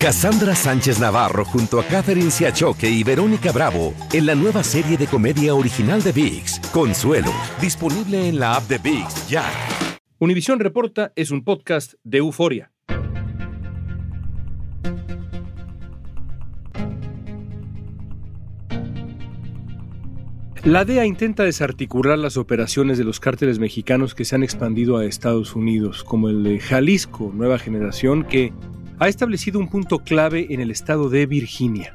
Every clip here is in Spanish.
Cassandra Sánchez Navarro junto a Catherine Siachoque y Verónica Bravo en la nueva serie de comedia original de VIX, Consuelo, disponible en la app de VIX ya. Univisión Reporta es un podcast de euforia. La DEA intenta desarticular las operaciones de los cárteles mexicanos que se han expandido a Estados Unidos, como el de Jalisco, Nueva Generación, que ha establecido un punto clave en el estado de Virginia.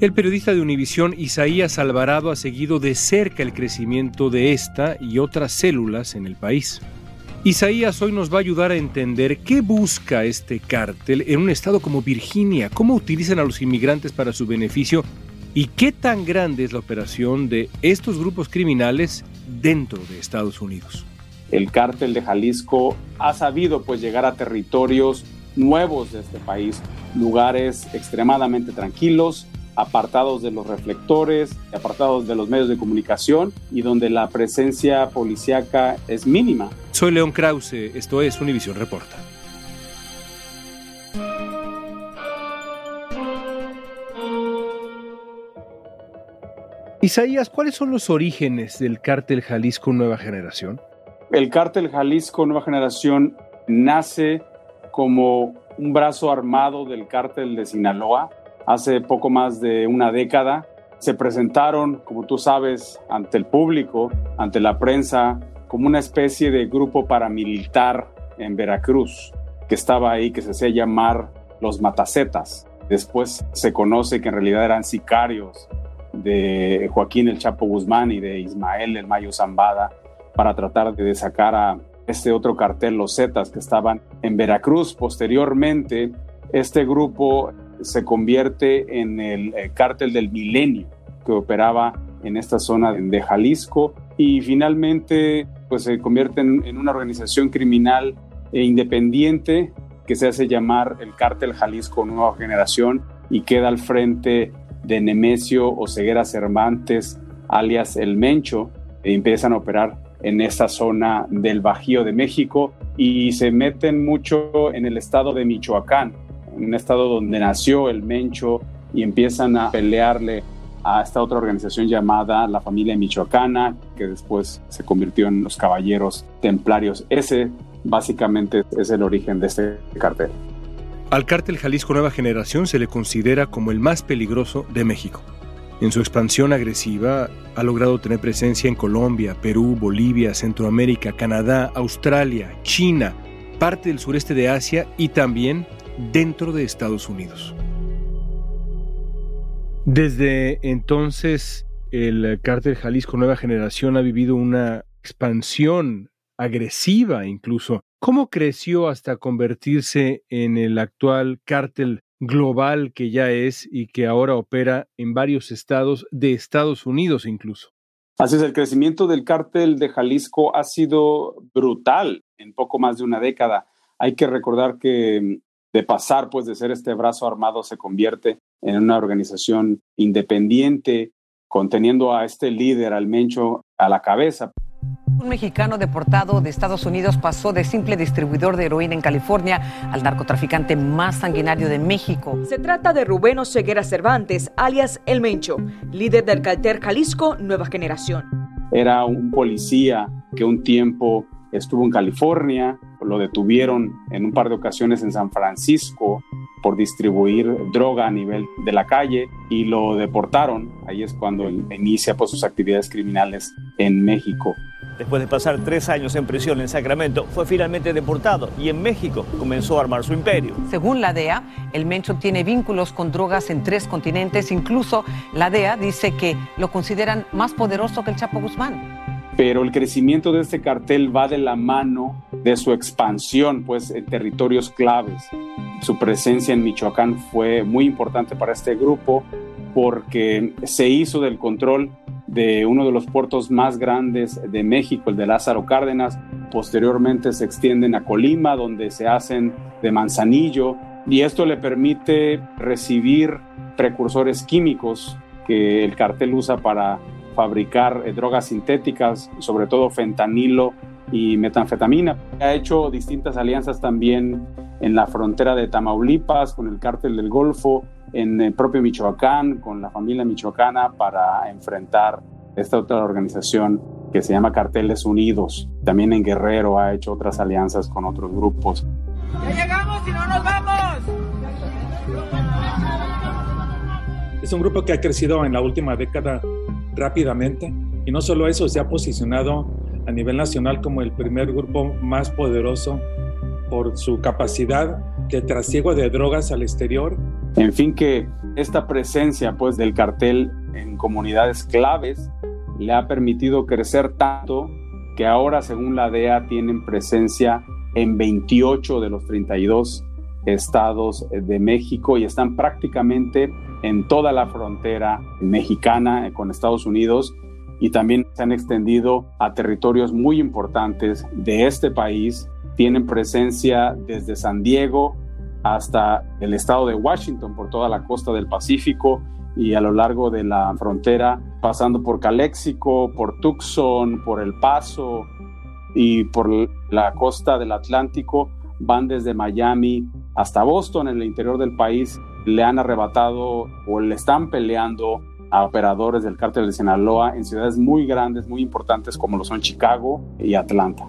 El periodista de Univisión Isaías Alvarado ha seguido de cerca el crecimiento de esta y otras células en el país. Isaías hoy nos va a ayudar a entender qué busca este cártel en un estado como Virginia, cómo utilizan a los inmigrantes para su beneficio y qué tan grande es la operación de estos grupos criminales dentro de Estados Unidos. El cártel de Jalisco ha sabido pues llegar a territorios nuevos de este país, lugares extremadamente tranquilos, apartados de los reflectores, apartados de los medios de comunicación y donde la presencia policíaca es mínima. Soy León Krause, esto es Univisión Reporta. Isaías, ¿cuáles son los orígenes del cártel Jalisco Nueva Generación? El cártel Jalisco Nueva Generación nace como un brazo armado del cártel de Sinaloa. Hace poco más de una década se presentaron, como tú sabes, ante el público, ante la prensa, como una especie de grupo paramilitar en Veracruz, que estaba ahí, que se hacía llamar los Matacetas. Después se conoce que en realidad eran sicarios de Joaquín el Chapo Guzmán y de Ismael el Mayo Zambada para tratar de sacar a este otro cartel, los Zetas, que estaban en Veracruz. Posteriormente, este grupo se convierte en el eh, cártel del milenio, que operaba en esta zona de Jalisco y finalmente pues se convierte en, una organización criminal e independiente que se hace llamar el cártel Jalisco Nueva Generación y queda al frente de Nemesio Oseguera Cervantes, alias El Mencho, e empiezan a operar en esta zona del Bajío de México y se meten mucho en el estado de Michoacán, un estado donde nació el Mencho y empiezan a pelearle a esta otra organización llamada la familia michoacana, que después se convirtió en los caballeros templarios. Ese básicamente es el origen de este cartel. Al cártel Jalisco Nueva Generación se le considera como el más peligroso de México. En su expansión agresiva ha logrado tener presencia en Colombia, Perú, Bolivia, Centroamérica, Canadá, Australia, China, parte del sureste de Asia y también dentro de Estados Unidos. Desde entonces, el cártel Jalisco Nueva Generación ha vivido una expansión agresiva incluso. ¿Cómo creció hasta convertirse en el actual cártel global que ya es y que ahora opera en varios estados de Estados Unidos incluso. Así es, el crecimiento del cártel de Jalisco ha sido brutal en poco más de una década. Hay que recordar que de pasar pues de ser este brazo armado se convierte en una organización independiente conteniendo a este líder, al Mencho, a la cabeza. Un mexicano deportado de Estados Unidos pasó de simple distribuidor de heroína en California al narcotraficante más sanguinario de México. Se trata de Rubén Ceguera Cervantes, alias El Mencho, líder del cartel Jalisco Nueva Generación. Era un policía que un tiempo estuvo en California, lo detuvieron en un par de ocasiones en San Francisco por distribuir droga a nivel de la calle y lo deportaron. Ahí es cuando inicia pues, sus actividades criminales en México. Después de pasar tres años en prisión en Sacramento, fue finalmente deportado y en México comenzó a armar su imperio. Según la DEA, el Mencho tiene vínculos con drogas en tres continentes. Incluso la DEA dice que lo consideran más poderoso que el Chapo Guzmán pero el crecimiento de este cartel va de la mano de su expansión pues en territorios claves. Su presencia en Michoacán fue muy importante para este grupo porque se hizo del control de uno de los puertos más grandes de México, el de Lázaro Cárdenas. Posteriormente se extienden a Colima, donde se hacen de Manzanillo, y esto le permite recibir precursores químicos que el cartel usa para fabricar eh, drogas sintéticas, sobre todo fentanilo y metanfetamina. Ha hecho distintas alianzas también en la frontera de Tamaulipas con el cártel del Golfo, en el propio Michoacán con la familia michoacana para enfrentar esta otra organización que se llama Carteles Unidos. También en Guerrero ha hecho otras alianzas con otros grupos. ¡Ya llegamos y no nos vamos! Es un grupo que ha crecido en la última década rápidamente y no solo eso, se ha posicionado a nivel nacional como el primer grupo más poderoso por su capacidad de trasiego de drogas al exterior. En fin, que esta presencia pues del cartel en comunidades claves le ha permitido crecer tanto que ahora, según la DEA, tienen presencia en 28 de los 32 estados de México y están prácticamente en toda la frontera mexicana con Estados Unidos y también se han extendido a territorios muy importantes de este país. Tienen presencia desde San Diego hasta el estado de Washington por toda la costa del Pacífico y a lo largo de la frontera, pasando por Calexico, por Tucson, por El Paso y por la costa del Atlántico, van desde Miami hasta Boston, en el interior del país, le han arrebatado o le están peleando a operadores del cártel de Sinaloa en ciudades muy grandes, muy importantes como lo son Chicago y Atlanta.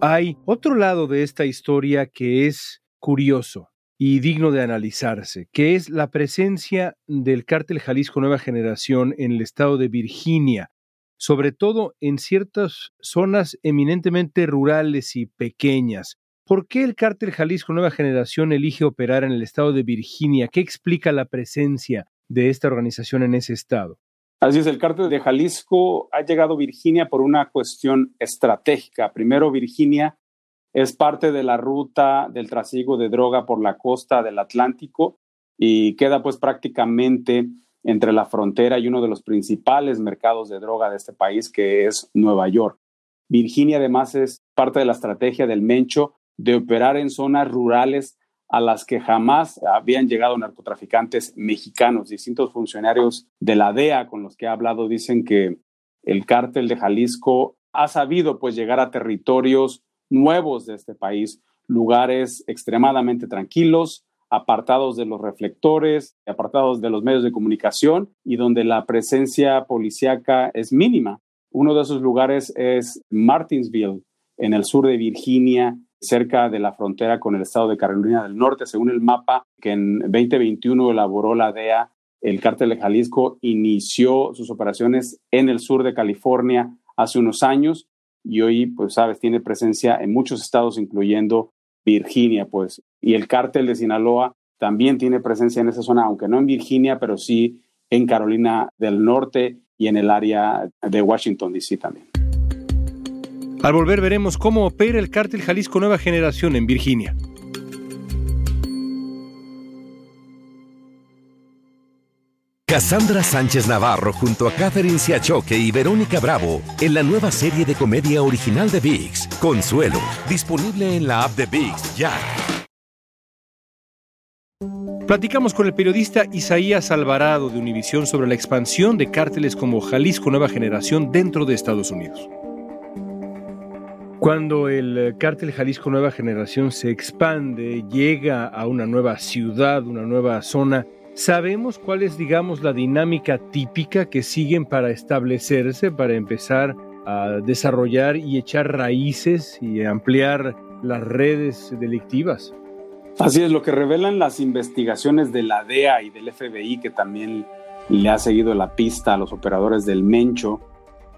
Hay otro lado de esta historia que es curioso y digno de analizarse, que es la presencia del cártel Jalisco Nueva Generación en el estado de Virginia, sobre todo en ciertas zonas eminentemente rurales y pequeñas. ¿Por qué el cártel Jalisco Nueva Generación elige operar en el estado de Virginia? ¿Qué explica la presencia de esta organización en ese estado? Así es, el cártel de Jalisco ha llegado a Virginia por una cuestión estratégica. Primero, Virginia es parte de la ruta del trasiego de droga por la costa del Atlántico y queda pues prácticamente entre la frontera y uno de los principales mercados de droga de este país, que es Nueva York. Virginia además es parte de la estrategia del Mencho de operar en zonas rurales a las que jamás habían llegado narcotraficantes mexicanos. Distintos funcionarios de la DEA con los que he hablado dicen que el cártel de Jalisco ha sabido pues llegar a territorios nuevos de este país, lugares extremadamente tranquilos, apartados de los reflectores, apartados de los medios de comunicación y donde la presencia policíaca es mínima. Uno de esos lugares es Martinsville, en el sur de Virginia, cerca de la frontera con el estado de Carolina del Norte, según el mapa que en 2021 elaboró la DEA. El cártel de Jalisco inició sus operaciones en el sur de California hace unos años y hoy, pues sabes, tiene presencia en muchos estados, incluyendo Virginia, pues. Y el cártel de Sinaloa también tiene presencia en esa zona, aunque no en Virginia, pero sí en Carolina del Norte y en el área de Washington, D.C. también. Al volver veremos cómo opera el cártel Jalisco Nueva Generación en Virginia. Cassandra Sánchez Navarro junto a Catherine Siachoque y Verónica Bravo en la nueva serie de comedia original de VIX, Consuelo, disponible en la app de VIX ya. Platicamos con el periodista Isaías Alvarado de Univisión sobre la expansión de cárteles como Jalisco Nueva Generación dentro de Estados Unidos. Cuando el cártel Jalisco Nueva Generación se expande, llega a una nueva ciudad, una nueva zona, ¿Sabemos cuál es, digamos, la dinámica típica que siguen para establecerse, para empezar a desarrollar y echar raíces y ampliar las redes delictivas? Así es, lo que revelan las investigaciones de la DEA y del FBI, que también le ha seguido la pista a los operadores del Mencho,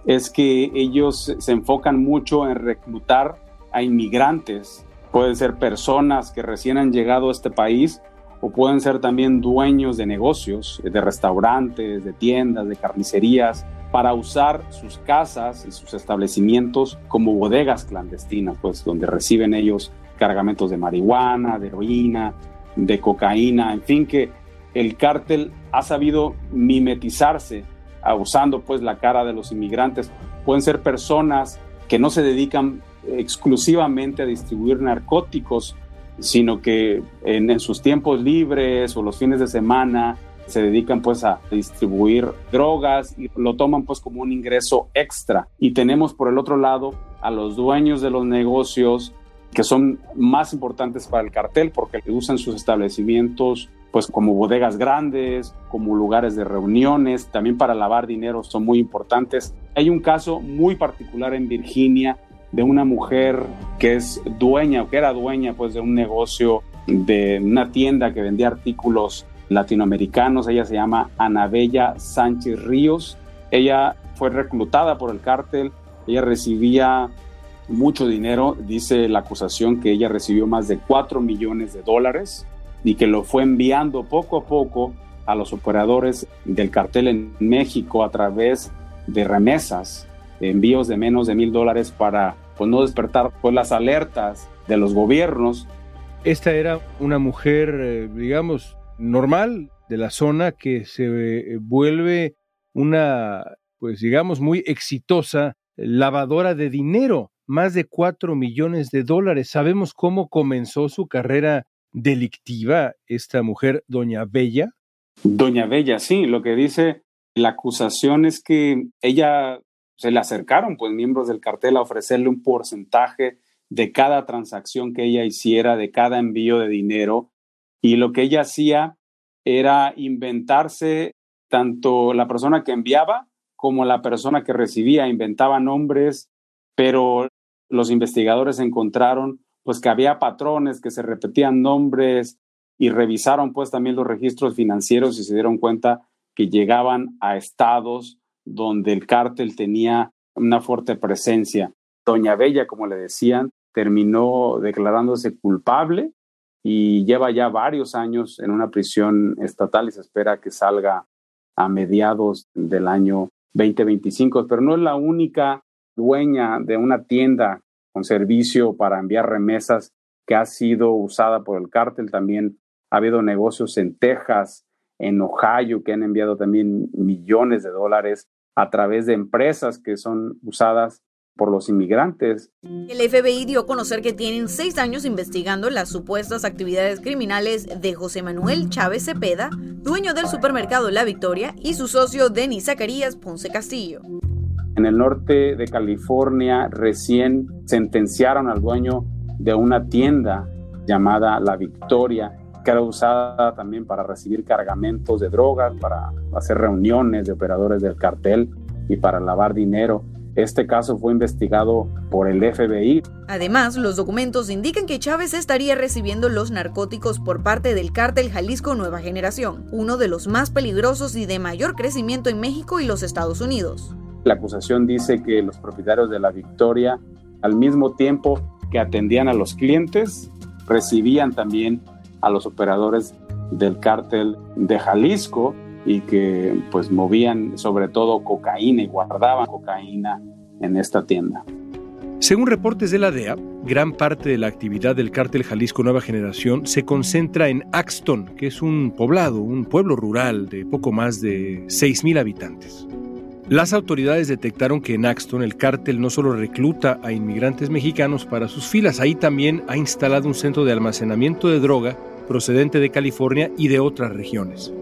es que ellos se enfocan mucho en reclutar a inmigrantes. Pueden ser personas que recién han llegado a este país o pueden ser también dueños de negocios, de restaurantes, de tiendas, de carnicerías, para usar sus casas y sus establecimientos como bodegas clandestinas, pues donde reciben ellos cargamentos de marihuana, de heroína, de cocaína, en fin, que el cártel ha sabido mimetizarse usando pues la cara de los inmigrantes. Pueden ser personas que no se dedican exclusivamente a distribuir narcóticos, sino que en, sus tiempos libres o los fines de semana se dedican pues a distribuir drogas y lo toman pues como un ingreso extra. Y tenemos por el otro lado a los dueños de los negocios que son más importantes para el cartel porque usan sus establecimientos pues como bodegas grandes, como lugares de reuniones, también para lavar dinero son muy importantes. Hay un caso muy particular en Virginia de una mujer que es dueña o que era dueña pues de un negocio de una tienda que vendía artículos latinoamericanos. Ella se llama Anabella Sánchez Ríos. Ella fue reclutada por el cártel. Ella recibía mucho dinero. Dice la acusación que ella recibió más de 4 millones de dólares y que lo fue enviando poco a poco a los operadores del cartel en México a través de remesas, envíos de menos de mil dólares para pues, no despertar pues, las alertas de los gobiernos. Esta era una mujer, eh, digamos, normal de la zona que se eh, vuelve una, pues digamos, muy exitosa lavadora de dinero, más de 4 millones de dólares. ¿Sabemos cómo comenzó su carrera delictiva esta mujer, Doña Bella? Doña Bella, sí, lo que dice la acusación es que ella se le acercaron pues miembros del cartel a ofrecerle un porcentaje de cada transacción que ella hiciera, de cada envío de dinero y lo que ella hacía era inventarse tanto la persona que enviaba como la persona que recibía, inventaba nombres, pero los investigadores encontraron pues que había patrones, que se repetían nombres y revisaron pues también los registros financieros y se dieron cuenta que llegaban a estados donde el cártel tenía una fuerte presencia. Doña Bella, como le decían, terminó declarándose culpable y lleva ya varios años en una prisión estatal y se espera que salga a mediados del año 2025, pero no es la única dueña de una tienda con servicio para enviar remesas que ha sido usada por el cártel. También ha habido negocios en Texas, en Ohio, que han enviado también millones de dólares a través de empresas que son usadas por los inmigrantes. El FBI dio a conocer que tienen seis años investigando las supuestas actividades criminales de José Manuel Chávez Cepeda, dueño del supermercado La Victoria, y su socio Denis Zacarías Ponce Castillo. En el norte de California recién sentenciaron al dueño de una tienda llamada La Victoria, que era usada también para recibir cargamentos de drogas, para hacer reuniones de operadores del cartel y para lavar dinero. Este caso fue investigado por el FBI. Además, los documentos indican que Chávez estaría recibiendo los narcóticos por parte del cártel Jalisco Nueva Generación, uno de los más peligrosos y de mayor crecimiento en México y los Estados Unidos. La acusación dice que los propietarios de la Victoria, al mismo tiempo que atendían a los clientes, recibían también a los operadores del cártel de Jalisco y que pues movían sobre todo cocaína y guardaban cocaína en esta tienda. Según reportes de la DEA, gran parte de la actividad del cártel Jalisco Nueva Generación se concentra en Axton, que es un poblado, un pueblo rural de poco más de 6.000 habitantes. Las autoridades detectaron que en Axton el cártel no solo recluta a inmigrantes mexicanos para sus filas, ahí también ha instalado un centro de almacenamiento de droga procedente de California y de otras regiones.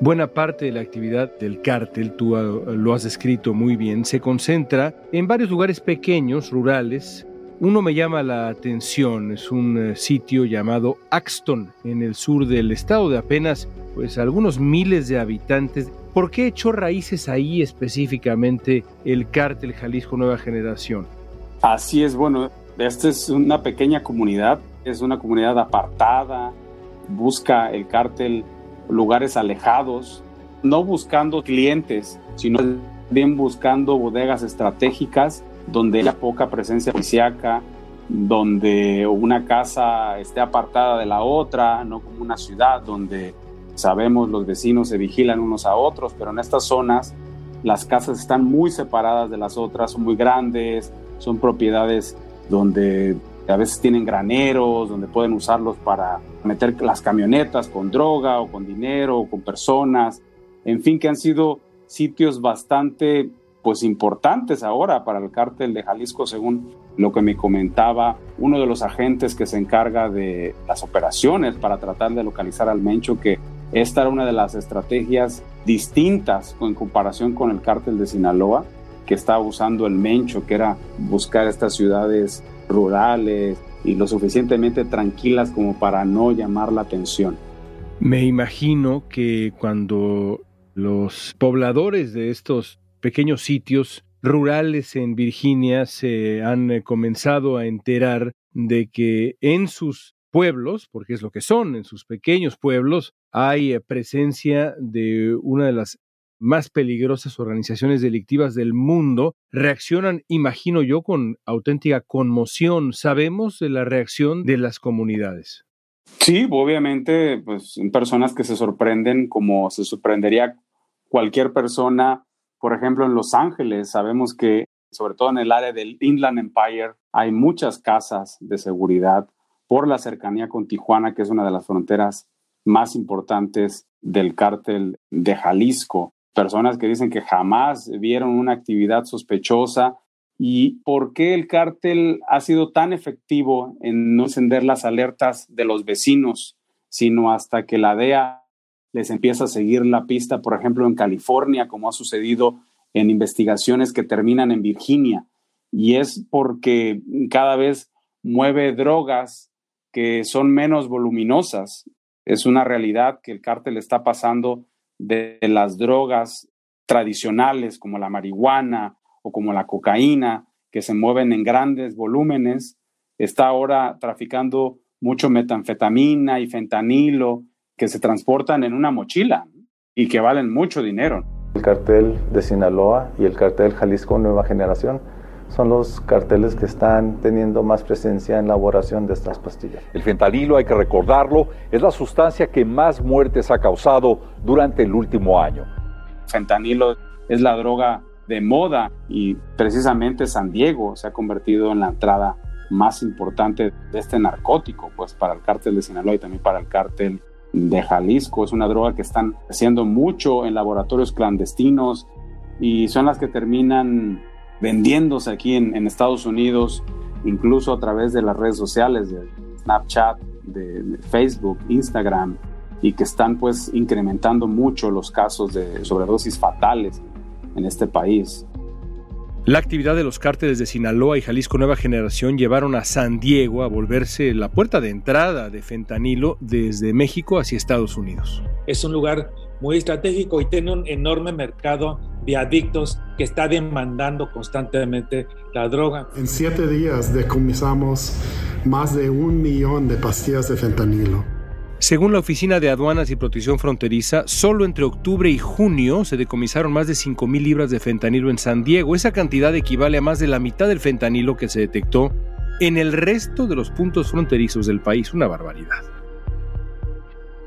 Buena parte de la actividad del cártel, tú ah, lo has descrito muy bien, se concentra en varios lugares pequeños, rurales. Uno me llama la atención, es un eh, sitio llamado Axton, en el sur del estado, de apenas pues algunos miles de habitantes. ¿Por qué echó raíces ahí específicamente el cártel Jalisco Nueva Generación? Así es, bueno, esta es una pequeña comunidad, es una comunidad apartada, busca el cártel lugares alejados, no buscando clientes, sino bien buscando bodegas estratégicas donde haya poca presencia fisiaca, donde una casa esté apartada de la otra, no como una ciudad donde sabemos los vecinos se vigilan unos a otros, pero en estas zonas las casas están muy separadas de las otras, son muy grandes, son propiedades donde a veces tienen graneros, donde pueden usarlos para meter las camionetas con droga o con dinero o con personas, en fin, que han sido sitios bastante pues importantes ahora para el cártel de Jalisco, según lo que me comentaba uno de los agentes que se encarga de las operaciones para tratar de localizar al Mencho, que esta era una de las estrategias distintas en comparación con el cártel de Sinaloa, que estaba usando el Mencho, que era buscar estas ciudades rurales y lo suficientemente tranquilas como para no llamar la atención. Me imagino que cuando los pobladores de estos pequeños sitios rurales en Virginia se han eh, comenzado a enterar de que en sus pueblos, porque es lo que son, en sus pequeños pueblos, hay eh, presencia de una de las más peligrosas organizaciones delictivas del mundo, reaccionan, imagino yo, con auténtica conmoción. ¿Sabemos de la reacción de las comunidades? Sí, obviamente, pues personas que se sorprenden como se sorprendería cualquier persona, por ejemplo, en Los Ángeles, sabemos que sobre todo en el área del Inland Empire hay muchas casas de seguridad por la cercanía con Tijuana, que es una de las fronteras más importantes del cártel de Jalisco. Personas que dicen que jamás vieron una actividad sospechosa. ¿Y por qué el cártel ha sido tan efectivo en no encender las alertas de los vecinos, sino hasta que la DEA les empieza a seguir la pista, por ejemplo, en California, como ha sucedido en investigaciones que terminan en Virginia. Y es porque cada vez mueve drogas que son menos voluminosas. Es una realidad que el cártel está pasando de las drogas tradicionales como la marihuana o como la cocaína, que se mueven en grandes volúmenes. Está ahora traficando mucho metanfetamina y fentanilo que se transportan en una mochila y que valen mucho dinero. El cartel de Sinaloa y el cartel Jalisco Nueva Generación son los carteles que están teniendo más presencia en la elaboración de estas pastillas. El fentanilo, hay que recordarlo, es la sustancia que más muertes ha causado durante el último año. Fentanilo es la droga de moda y precisamente San Diego se ha convertido en la entrada más importante de este narcótico, pues para el cártel de Sinaloa y también para el cártel de Jalisco. Es una droga que están haciendo mucho en laboratorios clandestinos y son las que terminan vendiéndose aquí en, Estados Unidos, incluso a través de las redes sociales, de Snapchat, de, Facebook, Instagram, y que están pues incrementando mucho los casos de sobredosis fatales en este país. La actividad de los cárteles de Sinaloa y Jalisco Nueva Generación llevaron a San Diego a volverse la puerta de entrada de fentanilo desde México hacia Estados Unidos. Es un lugar muy estratégico y tiene un enorme mercado de adictos que está demandando constantemente la droga. En siete días decomisamos más de un millón de pastillas de fentanilo. Según la Oficina de Aduanas y Protección Fronteriza, solo entre octubre y junio se decomisaron más de 5.000 libras de fentanilo en San Diego. Esa cantidad equivale a más de la mitad del fentanilo que se detectó en el resto de los puntos fronterizos del país. Una barbaridad.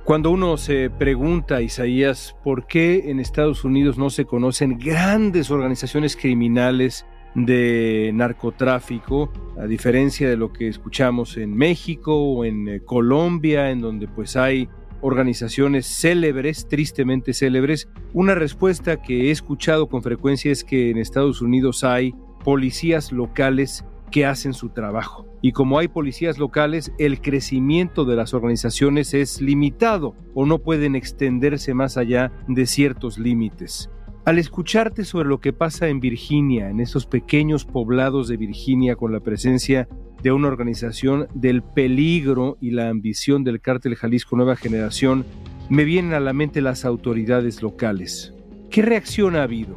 Cuando uno se pregunta, Isaías, por qué en Estados Unidos no se conocen grandes organizaciones criminales de narcotráfico, a diferencia de lo que escuchamos en México o en eh, Colombia, en donde pues hay organizaciones célebres, tristemente célebres. Una respuesta que he escuchado con frecuencia es que en Estados Unidos hay policías locales que hacen su trabajo. Y como hay policías locales, el crecimiento de las organizaciones es limitado o no pueden extenderse más allá de ciertos límites. Al escucharte sobre lo que pasa en Virginia, en esos pequeños poblados de Virginia con la presencia de una organización del peligro y la ambición del cártel Jalisco Nueva Generación, me vienen a la mente las autoridades locales. ¿Qué reacción ha habido?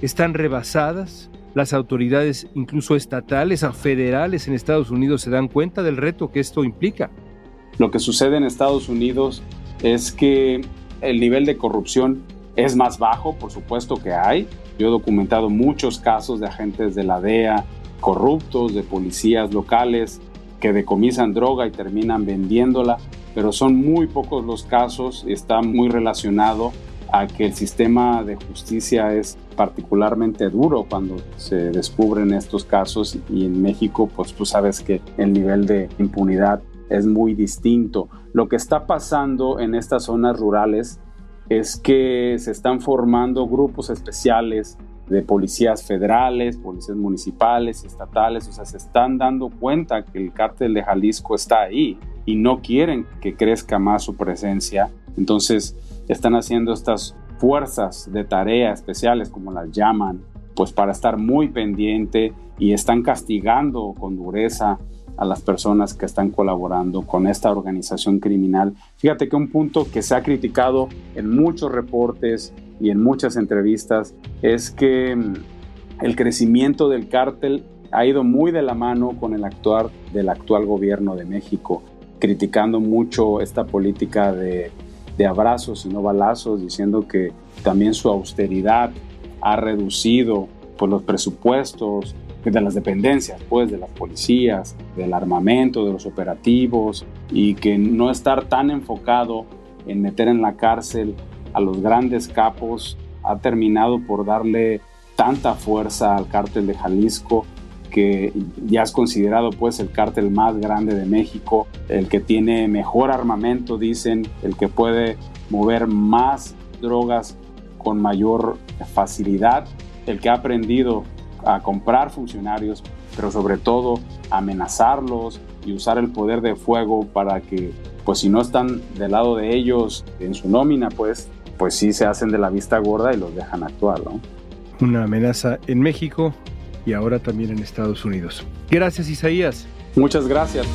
¿Están rebasadas? ¿Las autoridades, incluso estatales, federales en Estados Unidos, se dan cuenta del reto que esto implica? Lo que sucede en Estados Unidos es que el nivel de corrupción es más bajo, por supuesto que hay. Yo he documentado muchos casos de agentes de la DEA corruptos, de policías locales que decomisan droga y terminan vendiéndola, pero son muy pocos los casos está muy relacionado a que el sistema de justicia es particularmente duro cuando se descubren estos casos y en México pues tú sabes que el nivel de impunidad es muy distinto. Lo que está pasando en estas zonas rurales es que se están formando grupos especiales de policías federales, policías municipales, estatales, o sea, se están dando cuenta que el cártel de Jalisco está ahí y no quieren que crezca más su presencia. Entonces, están haciendo estas fuerzas de tarea especiales, como las llaman, pues para estar muy pendiente y están castigando con dureza a las personas que están colaborando con esta organización criminal. Fíjate que un punto que se ha criticado en muchos reportes y en muchas entrevistas es que mm, el crecimiento del cártel ha ido muy de la mano con el actuar del actual gobierno de México, criticando mucho esta política de, de abrazos y no balazos, diciendo que también su austeridad ha reducido pues, los presupuestos de las dependencias, pues de las policías, del armamento, de los operativos y que no estar tan enfocado en meter en la cárcel a los grandes capos ha terminado por darle tanta fuerza al cártel de Jalisco que ya es considerado pues el cártel más grande de México, el que tiene mejor armamento, dicen, el que puede mover más drogas con mayor facilidad, el que ha aprendido a comprar funcionarios, pero sobre todo amenazarlos y usar el poder de fuego para que, pues si no están del lado de ellos en su nómina, pues, pues sí se hacen de la vista gorda y los dejan actuar, ¿no? Una amenaza en México y ahora también en Estados Unidos. Gracias, Isaías. Muchas gracias.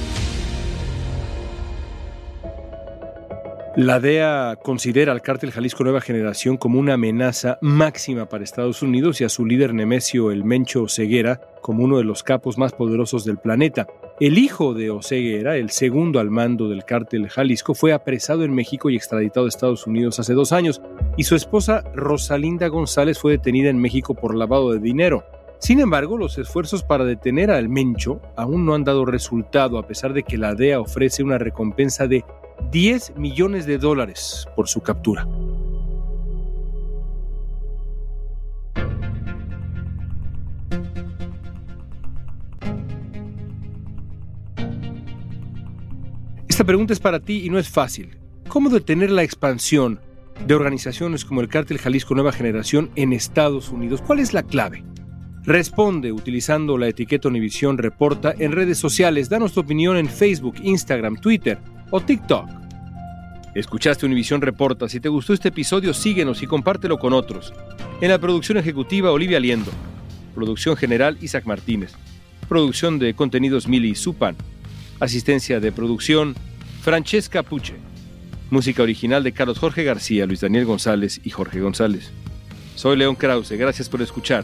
La DEA considera al cártel Jalisco Nueva Generación como una amenaza máxima para Estados Unidos y a su líder Nemesio El Mencho Oseguera como uno de los capos más poderosos del planeta. El hijo de Oseguera, el segundo al mando del cártel Jalisco, fue apresado en México y extraditado a Estados Unidos hace dos años, y su esposa Rosalinda González fue detenida en México por lavado de dinero. Sin embargo, los esfuerzos para detener al Mencho aún no han dado resultado a pesar de que la DEA ofrece una recompensa de 10 millones de dólares por su captura. Esta pregunta es para ti y no es fácil. ¿Cómo detener la expansión de organizaciones como el Cártel Jalisco Nueva Generación en Estados Unidos? ¿Cuál es la clave? Responde utilizando la etiqueta Univisión Reporta en redes sociales. Danos tu opinión en Facebook, Instagram, Twitter o TikTok. Escuchaste Univisión Reporta. Si te gustó este episodio, síguenos y compártelo con otros. En la producción ejecutiva, Olivia Liendo. Producción general, Isaac Martínez. Producción de contenidos, Mili Supan. Asistencia de producción, Francesca Puche. Música original de Carlos Jorge García, Luis Daniel González y Jorge González. Soy León Krause. Gracias por escuchar.